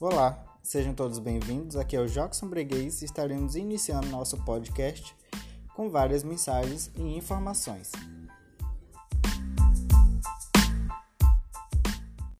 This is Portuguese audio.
Olá, sejam todos bem-vindos. Aqui é o Jackson Breguês e estaremos iniciando nosso podcast com várias mensagens e informações.